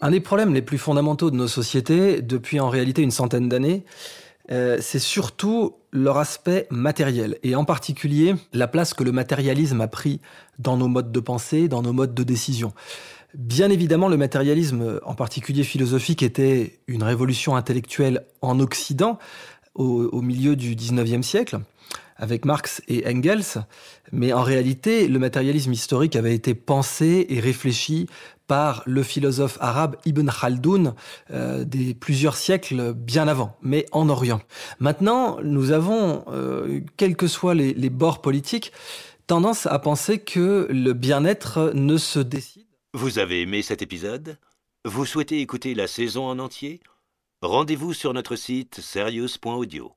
Un des problèmes les plus fondamentaux de nos sociétés, depuis en réalité une centaine d'années, euh, c'est surtout leur aspect matériel, et en particulier la place que le matérialisme a pris dans nos modes de pensée, dans nos modes de décision. Bien évidemment, le matérialisme, en particulier philosophique, était une révolution intellectuelle en Occident au, milieu du 19e siècle avec Marx et Engels, mais en réalité, le matérialisme historique avait été pensé et réfléchi par le philosophe arabe Ibn Khaldoun euh, des plusieurs siècles bien avant, mais en Orient. Maintenant, nous avons, euh, quels que soient les, les bords politiques, tendance à penser que le bien-être ne se décide. Vous avez aimé cet épisode? Vous souhaitez écouter la saison en entier? Rendez-vous sur notre site serious.audio.